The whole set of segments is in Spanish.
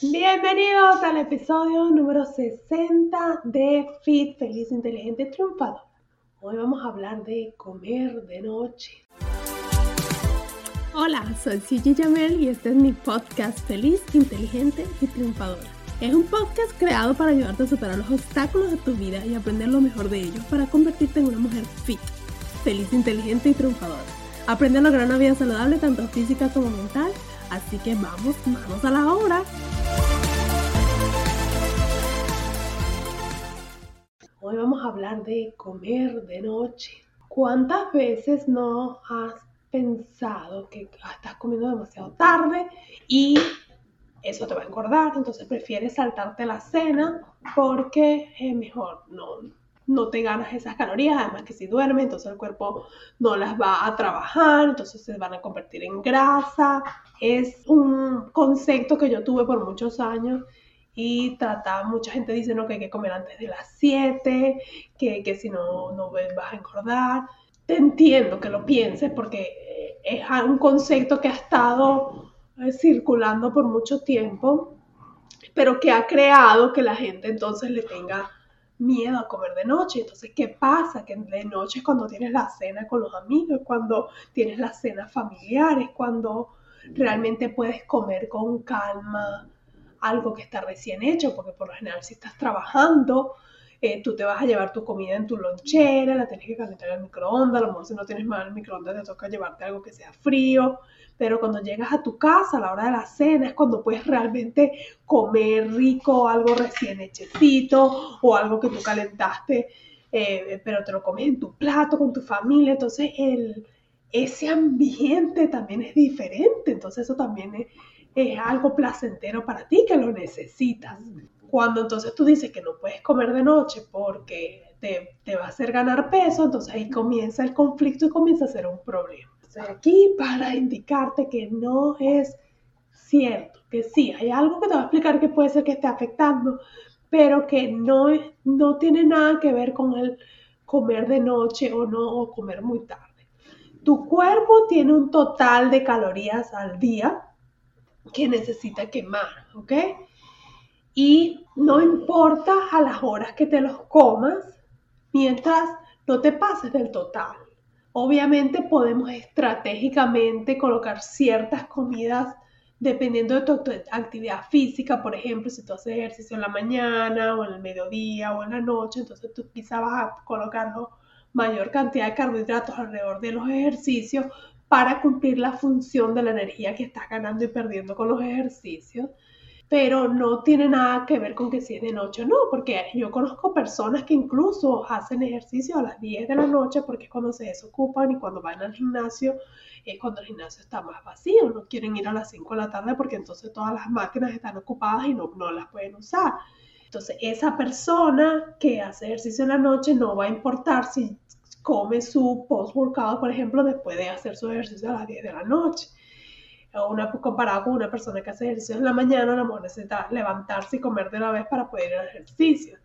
Bienvenidos al episodio número 60 de Fit Feliz, Inteligente, Triunfador. Hoy vamos a hablar de comer de noche. Hola, soy Gigi Jamel y este es mi podcast Feliz, Inteligente y Triunfador. Es un podcast creado para ayudarte a superar los obstáculos de tu vida y aprender lo mejor de ellos para convertirte en una mujer fit, feliz, inteligente y triunfadora. Aprende a lograr una vida saludable tanto física como mental Así que vamos, vamos a la obra. Hoy vamos a hablar de comer de noche. ¿Cuántas veces no has pensado que estás comiendo demasiado tarde y eso te va a engordar? Entonces prefieres saltarte la cena porque es mejor no, no te ganas esas calorías, además que si duermes, entonces el cuerpo no las va a trabajar, entonces se van a convertir en grasa. Es un concepto que yo tuve por muchos años y trataba, mucha gente dice no, que hay que comer antes de las 7, que, que si no, no vas a engordar. Te entiendo que lo pienses porque es un concepto que ha estado eh, circulando por mucho tiempo, pero que ha creado que la gente entonces le tenga miedo a comer de noche. Entonces, ¿qué pasa? Que de noche es cuando tienes la cena con los amigos, cuando tienes las cenas familiares, cuando realmente puedes comer con calma algo que está recién hecho, porque por lo general si estás trabajando, eh, tú te vas a llevar tu comida en tu lonchera, la tienes que calentar en el microondas, a lo mejor si no tienes más el microondas te toca llevarte algo que sea frío, pero cuando llegas a tu casa a la hora de la cena es cuando puedes realmente comer rico, algo recién hechecito o algo que tú calentaste, eh, pero te lo comes en tu plato con tu familia, entonces el, ese ambiente también es diferente, entonces eso también es, es algo placentero para ti que lo necesitas. Cuando entonces tú dices que no puedes comer de noche porque te, te va a hacer ganar peso, entonces ahí comienza el conflicto y comienza a ser un problema. Estoy aquí para indicarte que no es cierto, que sí, hay algo que te va a explicar que puede ser que esté afectando, pero que no, no tiene nada que ver con el comer de noche o no, o comer muy tarde. Tu cuerpo tiene un total de calorías al día que necesita quemar, ¿ok? Y no importa a las horas que te los comas, mientras no te pases del total. Obviamente podemos estratégicamente colocar ciertas comidas dependiendo de tu, actividad física, por ejemplo, si tú haces ejercicio en la mañana o en el mediodía o en la noche, entonces tú quizás vas a colocarlo mayor cantidad de carbohidratos alrededor de los ejercicios para cumplir la función de la energía que estás ganando y perdiendo con los ejercicios. Pero no tiene nada que ver con que si es de noche o no, porque yo conozco personas que incluso hacen ejercicio a las 10 de la noche porque es cuando se desocupan y cuando van al gimnasio es cuando el gimnasio está más vacío, no quieren ir a las 5 de la tarde porque entonces todas las máquinas están ocupadas y no, no las pueden usar. Entonces, esa persona que hace ejercicio en la noche no va a importar si come su post-workout, por ejemplo, después de hacer su ejercicio a las 10 de la noche. Una, comparado con una persona que hace ejercicio en la mañana, a lo mejor necesita levantarse y comer de una vez para poder ir al ejercicio.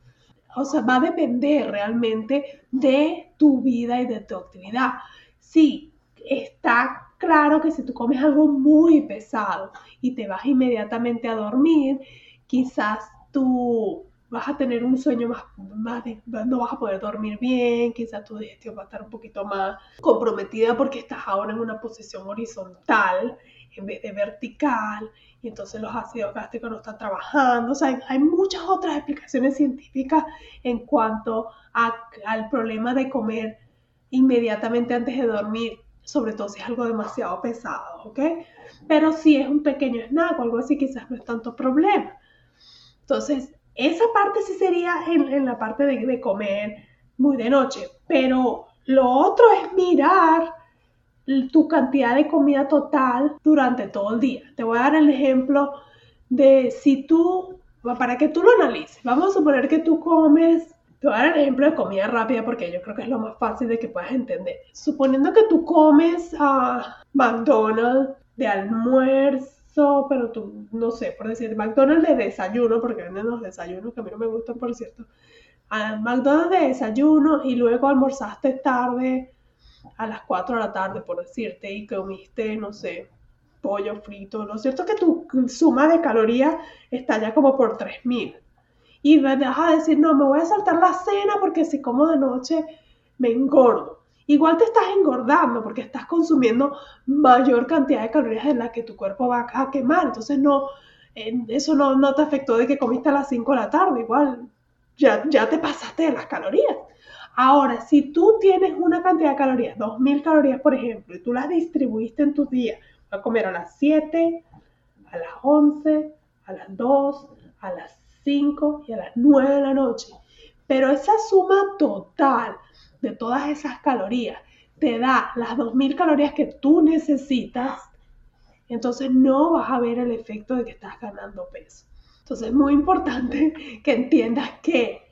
O sea, va a depender realmente de tu vida y de tu actividad. Sí, está claro que si tú comes algo muy pesado y te vas inmediatamente a dormir, quizás tú vas a tener un sueño más, no vas a poder dormir bien, quizás tu digestión va a estar un poquito más comprometida porque estás ahora en una posición horizontal en vez de vertical y entonces los ácidos gástricos no están trabajando. O sea, hay, muchas otras explicaciones científicas en cuanto al problema de comer inmediatamente antes de dormir, sobre todo si es algo demasiado pesado, ¿ok? Pero si es un pequeño snack o algo así, quizás no es tanto problema. Entonces, esa parte sí sería en, la parte de, comer muy de noche, pero lo otro es mirar tu cantidad de comida total durante todo el día. Te voy a dar el ejemplo de si tú, para que tú lo analices, vamos a suponer que tú comes, te voy a dar el ejemplo de comida rápida porque yo creo que es lo más fácil de que puedas entender. Suponiendo que tú comes a McDonald's de almuerzo, pero tú, no sé, por decir, McDonald's de desayuno, porque venden los desayunos que a mí no me gustan, por cierto. A McDonald's de desayuno y luego almorzaste tarde a las 4 de la tarde, por decirte, y comiste, no sé, pollo frito. Lo cierto que tu suma de calorías está ya como por 3000. Y me vas a decir, no, me voy a saltar la cena porque si como de noche me engordo. Igual te estás engordando porque estás consumiendo mayor cantidad de calorías de las que tu cuerpo va a quemar. Entonces no, eso no, no te afectó de que comiste a las 5 de la tarde. Igual ya, ya te pasaste de las calorías. Ahora, si tú tienes una cantidad de calorías, 2000 calorías por ejemplo, y tú las distribuiste en tus días, vas a comer a las 7, a las 11, a las 2, a las 5 y a las 9 de la noche. Pero esa suma total de todas esas calorías te da las 2000 calorías que tú necesitas, entonces no vas a ver el efecto de que estás ganando peso. Entonces es muy importante que entiendas que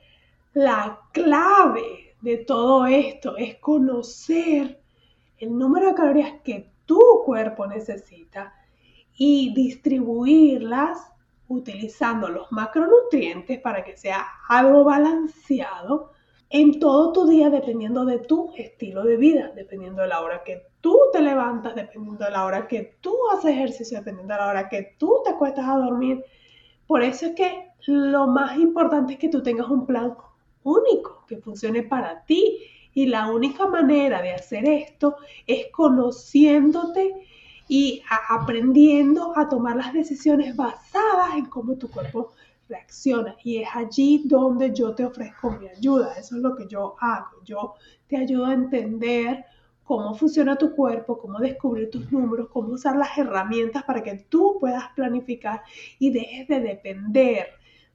la clave de todo esto es conocer el número de calorías que tu cuerpo necesita y distribuirlas utilizando los macronutrientes para que sea algo balanceado en todo tu día dependiendo de tu estilo de vida, dependiendo de la hora que tú te levantas, dependiendo de la hora que tú haces ejercicio, dependiendo de la hora que tú te acuestas a dormir. Por eso es que lo más importante es que tú tengas un plan único, que funcione para ti. Y la única manera de hacer esto es conociéndote y aprendiendo a tomar las decisiones basadas en cómo tu cuerpo reacciona. Y es allí donde yo te ofrezco mi ayuda. Eso es lo que yo hago. Yo te ayudo a entender cómo funciona tu cuerpo, cómo descubrir tus números, cómo usar las herramientas para que tú puedas planificar y dejes de depender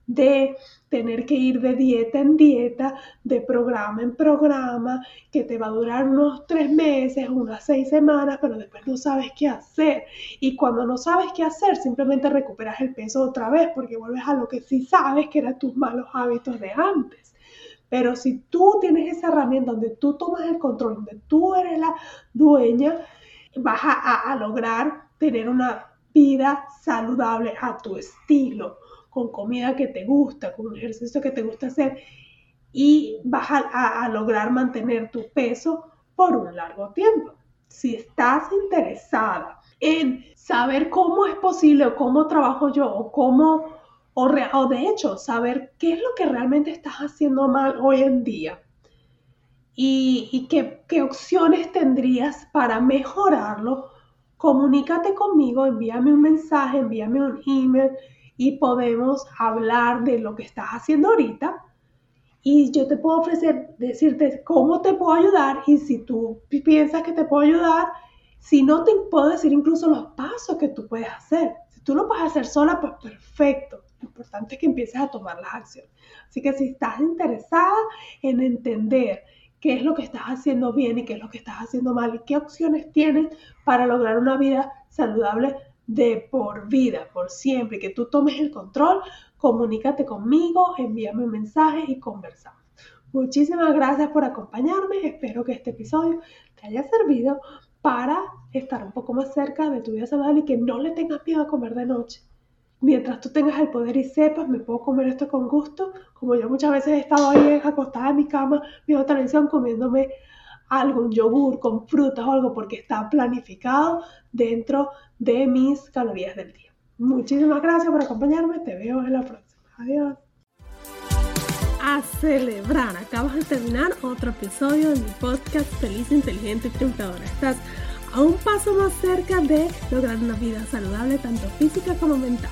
de tener que ir de dieta en dieta, de programa en programa, que te va a durar unos tres meses, unas seis semanas, pero después no sabes qué hacer. Y cuando no sabes qué hacer, simplemente recuperas el peso otra vez porque vuelves a lo que sí sabes que eran tus malos hábitos de antes. Pero si tú tienes esa herramienta donde tú tomas el control, donde tú eres la dueña, vas a, a lograr tener una vida saludable a tu estilo con comida que te gusta, con un ejercicio que te gusta hacer y vas a, lograr mantener tu peso por un largo tiempo. Si estás interesada en saber cómo es posible o cómo trabajo yo o cómo, o, de hecho, saber qué es lo que realmente estás haciendo mal hoy en día y, qué opciones tendrías para mejorarlo, comunícate conmigo, envíame un mensaje, envíame un email y podemos hablar de lo que estás haciendo ahorita y yo te puedo ofrecer, decirte cómo te puedo ayudar y si tú piensas que te puedo ayudar, si no te puedo decir incluso los pasos que tú puedes hacer. Si tú lo puedes hacer sola, pues perfecto. Lo importante es que empieces a tomar las acciones. Así que si estás interesada en entender qué es lo que estás haciendo bien y qué es lo que estás haciendo mal y qué opciones tienes para lograr una vida saludable, de por vida, por siempre, que tú tomes el control, comunícate conmigo, envíame un mensaje y conversamos. Muchísimas gracias por acompañarme, espero que este episodio te haya servido para estar un poco más cerca de tu vida saludable y que no le tengas miedo a comer de noche. Mientras tú tengas el poder y sepas, me puedo comer esto con gusto, como yo muchas veces he estado ahí acostada en mi cama viendo televisión comiéndome algún yogur con frutas o algo porque está planificado dentro de mis calorías del día. Muchísimas gracias por acompañarme, te veo en la próxima. Adiós. A celebrar, acabas de terminar otro episodio de mi podcast Feliz, Inteligente y Triunfadora. Estás a un paso más cerca de lograr una vida saludable, tanto física como mental.